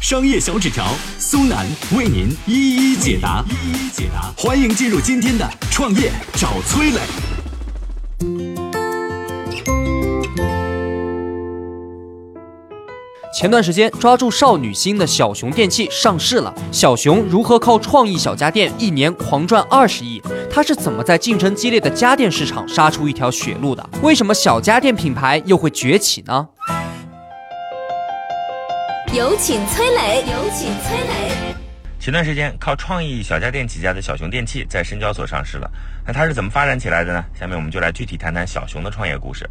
商业小纸条苏南为您一一解答，一一解答。欢迎进入今天的创业找崔磊。前段时间抓住少女心的小熊电器上市了。小熊如何靠创意小家电一年狂赚二十亿？它是怎么在竞争激烈的家电市场杀出一条血路的？为什么小家电品牌又会崛起呢？有请崔磊，有请崔磊。前段时间靠创意小家电起家的小熊电器在深交所上市了。那它是怎么发展起来的呢？下面我们就来具体谈谈小熊的创业故事。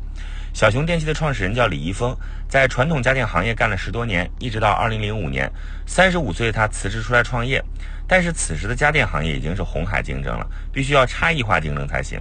小熊电器的创始人叫李易峰，在传统家电行业干了十多年，一直到二零零五年，三十五岁他辞职出来创业。但是此时的家电行业已经是红海竞争了，必须要差异化竞争才行。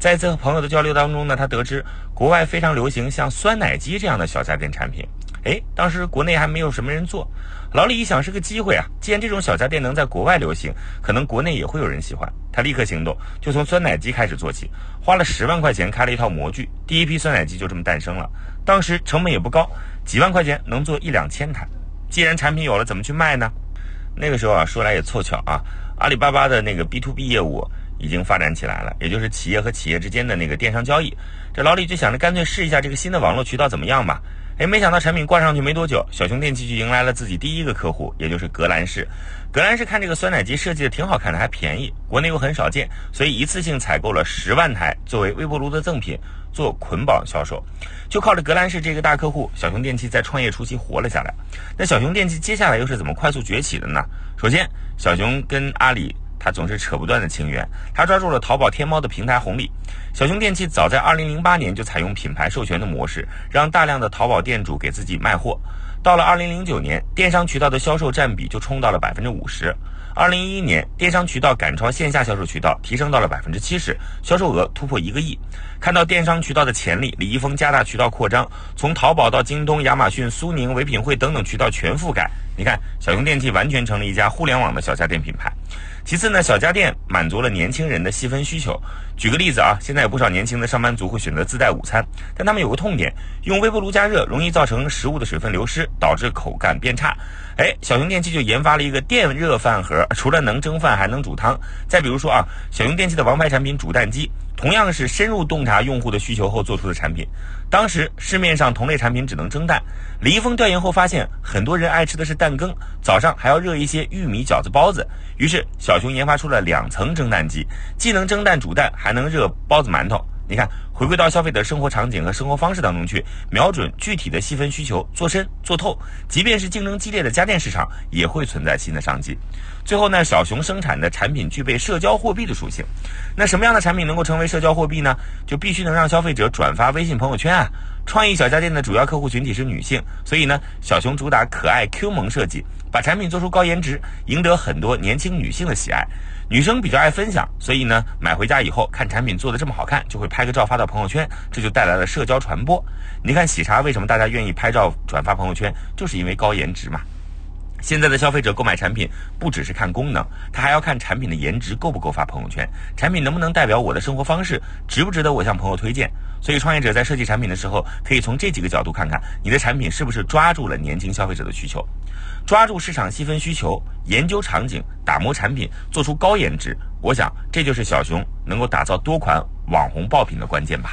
在一次和朋友的交流当中呢，他得知国外非常流行像酸奶机这样的小家电产品。哎，当时国内还没有什么人做。老李一想是个机会啊，既然这种小家电能在国外流行，可能国内也会有人喜欢。他立刻行动，就从酸奶机开始做起，花了十万块钱开了一套模具，第一批酸奶机就这么诞生了。当时成本也不高，几万块钱能做一两千台。既然产品有了，怎么去卖呢？那个时候啊，说来也凑巧啊，阿里巴巴的那个 B to B 业务已经发展起来了，也就是企业和企业之间的那个电商交易。这老李就想着干脆试一下这个新的网络渠道怎么样吧。哎，没想到产品挂上去没多久，小熊电器就迎来了自己第一个客户，也就是格兰仕。格兰仕看这个酸奶机设计的挺好看的，还便宜，国内又很少见，所以一次性采购了十万台作为微波炉的赠品，做捆绑销售。就靠着格兰仕这个大客户，小熊电器在创业初期活了下来。那小熊电器接下来又是怎么快速崛起的呢？首先，小熊跟阿里。他总是扯不断的情缘，他抓住了淘宝、天猫的平台红利。小熊电器早在2008年就采用品牌授权的模式，让大量的淘宝店主给自己卖货。到了2009年，电商渠道的销售占比就冲到了百分之五十。2011年，电商渠道赶超线下销售渠道，提升到了百分之七十，销售额突破一个亿。看到电商渠道的潜力，李易峰加大渠道扩张，从淘宝到京东、亚马逊、苏宁、唯品会等等渠道全覆盖。你看，小熊电器完全成了一家互联网的小家电品牌。其次呢，小家电满足了年轻人的细分需求。举个例子啊，现在有不少年轻的上班族会选择自带午餐，但他们有个痛点，用微波炉加热容易造成食物的水分流失，导致口感变差。哎，小熊电器就研发了一个电热饭盒，除了能蒸饭，还能煮汤。再比如说啊，小熊电器的王牌产品煮蛋机。同样是深入洞察用户的需求后做出的产品。当时市面上同类产品只能蒸蛋，李易峰调研后发现，很多人爱吃的是蛋羹，早上还要热一些玉米饺子、包子。于是小熊研发出了两层蒸蛋机，既能蒸蛋煮蛋，还能热包子、馒头。你看，回归到消费者生活场景和生活方式当中去，瞄准具体的细分需求，做深做透。即便是竞争激烈的家电市场，也会存在新的商机。最后呢，小熊生产的产品具备社交货币的属性。那什么样的产品能够成为社交货币呢？就必须能让消费者转发微信朋友圈啊。创意小家电的主要客户群体是女性，所以呢，小熊主打可爱 Q 萌设计，把产品做出高颜值，赢得很多年轻女性的喜爱。女生比较爱分享，所以呢，买回家以后看产品做的这么好看，就会拍个照发到朋友圈，这就带来了社交传播。你看喜茶为什么大家愿意拍照转发朋友圈，就是因为高颜值嘛。现在的消费者购买产品不只是看功能，他还要看产品的颜值够不够发朋友圈，产品能不能代表我的生活方式，值不值得我向朋友推荐。所以，创业者在设计产品的时候，可以从这几个角度看看你的产品是不是抓住了年轻消费者的需求，抓住市场细分需求，研究场景，打磨产品，做出高颜值。我想，这就是小熊能够打造多款网红爆品的关键吧。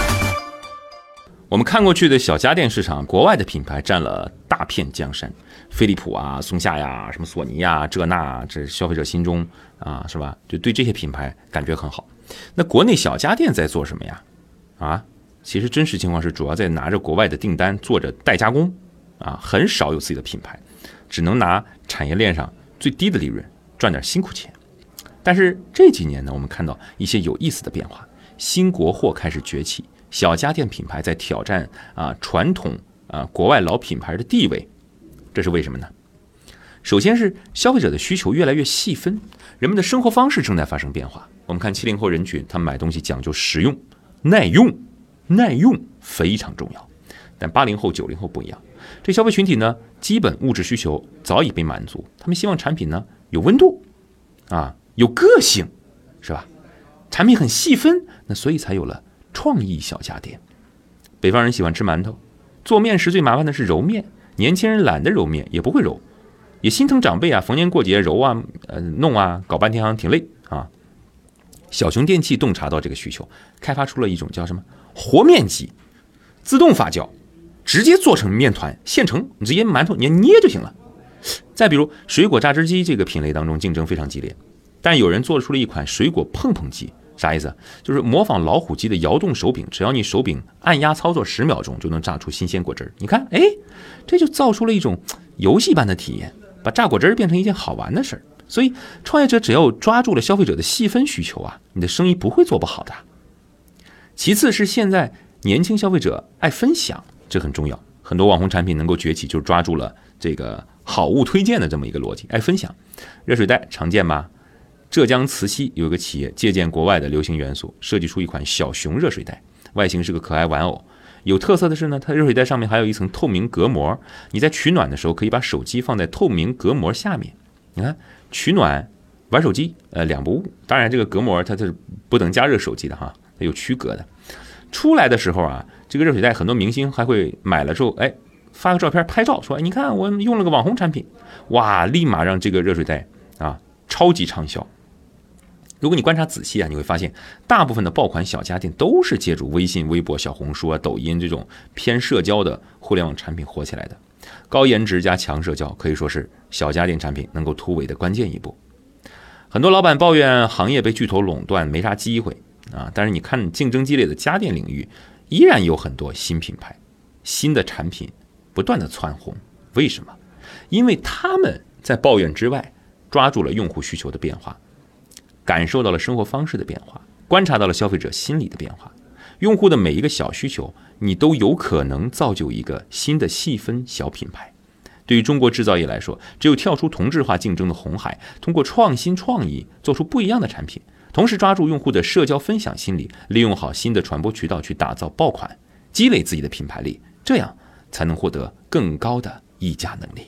我们看过去的小家电市场，国外的品牌占了大片江山，飞利浦啊、松下呀、什么索尼呀，这那，这消费者心中啊，是吧？就对这些品牌感觉很好。那国内小家电在做什么呀？啊？其实真实情况是主要在拿着国外的订单做着代加工，啊，很少有自己的品牌，只能拿产业链上最低的利润赚点辛苦钱。但是这几年呢，我们看到一些有意思的变化，新国货开始崛起，小家电品牌在挑战啊传统啊国外老品牌的地位，这是为什么呢？首先是消费者的需求越来越细分，人们的生活方式正在发生变化。我们看七零后人群，他们买东西讲究实用、耐用，耐用非常重要。但八零后、九零后不一样，这消费群体呢，基本物质需求早已被满足，他们希望产品呢有温度，啊有个性，是吧？产品很细分，那所以才有了创意小家电。北方人喜欢吃馒头，做面食最麻烦的是揉面，年轻人懒得揉面，也不会揉。也心疼长辈啊，逢年过节揉啊，呃弄啊，搞半天好像挺累啊。小熊电器洞察到这个需求，开发出了一种叫什么和面机，自动发酵，直接做成面团现成，你直接馒头你捏就行了。再比如水果榨汁机这个品类当中竞争非常激烈，但有人做出了一款水果碰碰机，啥意思？就是模仿老虎机的摇动手柄，只要你手柄按压操作十秒钟，就能榨出新鲜果汁儿你看，哎，这就造出了一种游戏般的体验。把榨果汁儿变成一件好玩的事儿，所以创业者只要抓住了消费者的细分需求啊，你的生意不会做不好的。其次是现在年轻消费者爱分享，这很重要。很多网红产品能够崛起，就是抓住了这个好物推荐的这么一个逻辑，爱分享。热水袋常见吧？浙江慈溪有一个企业借鉴国外的流行元素，设计出一款小熊热水袋，外形是个可爱玩偶。有特色的是呢，它热水袋上面还有一层透明隔膜，你在取暖的时候可以把手机放在透明隔膜下面。你看，取暖、玩手机，呃，两不误。当然，这个隔膜它它是不能加热手机的哈，它有区隔的。出来的时候啊，这个热水袋很多明星还会买了之后，哎，发个照片拍照，说你看我用了个网红产品，哇，立马让这个热水袋啊超级畅销。如果你观察仔细啊，你会发现大部分的爆款小家电都是借助微信、微博、小红书啊、抖音这种偏社交的互联网产品火起来的。高颜值加强社交，可以说是小家电产品能够突围的关键一步。很多老板抱怨行业被巨头垄断，没啥机会啊。但是你看竞争激烈的家电领域，依然有很多新品牌、新的产品不断的窜红。为什么？因为他们在抱怨之外，抓住了用户需求的变化。感受到了生活方式的变化，观察到了消费者心理的变化，用户的每一个小需求，你都有可能造就一个新的细分小品牌。对于中国制造业来说，只有跳出同质化竞争的红海，通过创新创意做出不一样的产品，同时抓住用户的社交分享心理，利用好新的传播渠道去打造爆款，积累自己的品牌力，这样才能获得更高的溢价能力。